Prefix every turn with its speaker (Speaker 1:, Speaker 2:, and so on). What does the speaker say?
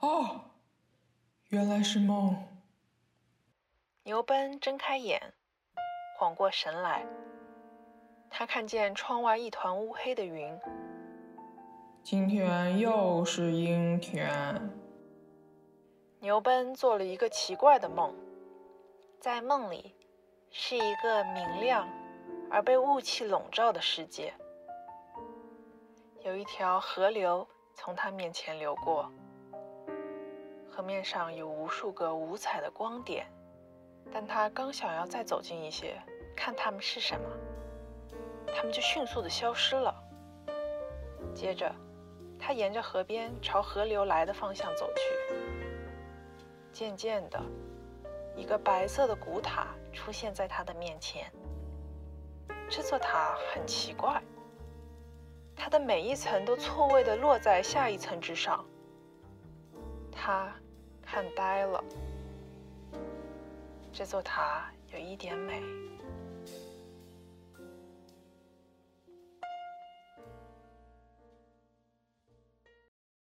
Speaker 1: 哦，原来是梦。
Speaker 2: 牛奔睁开眼，缓过神来，他看见窗外一团乌黑的云。
Speaker 1: 今天又是阴天。
Speaker 2: 牛奔做了一个奇怪的梦，在梦里，是一个明亮而被雾气笼罩的世界。有一条河流从他面前流过，河面上有无数个五彩的光点，但他刚想要再走近一些，看它们是什么，它们就迅速的消失了。接着，他沿着河边朝河流来的方向走去。渐渐的，一个白色的古塔出现在他的面前。这座塔很奇怪。它的每一层都错位的落在下一层之上，他看呆了。这座塔有一点美。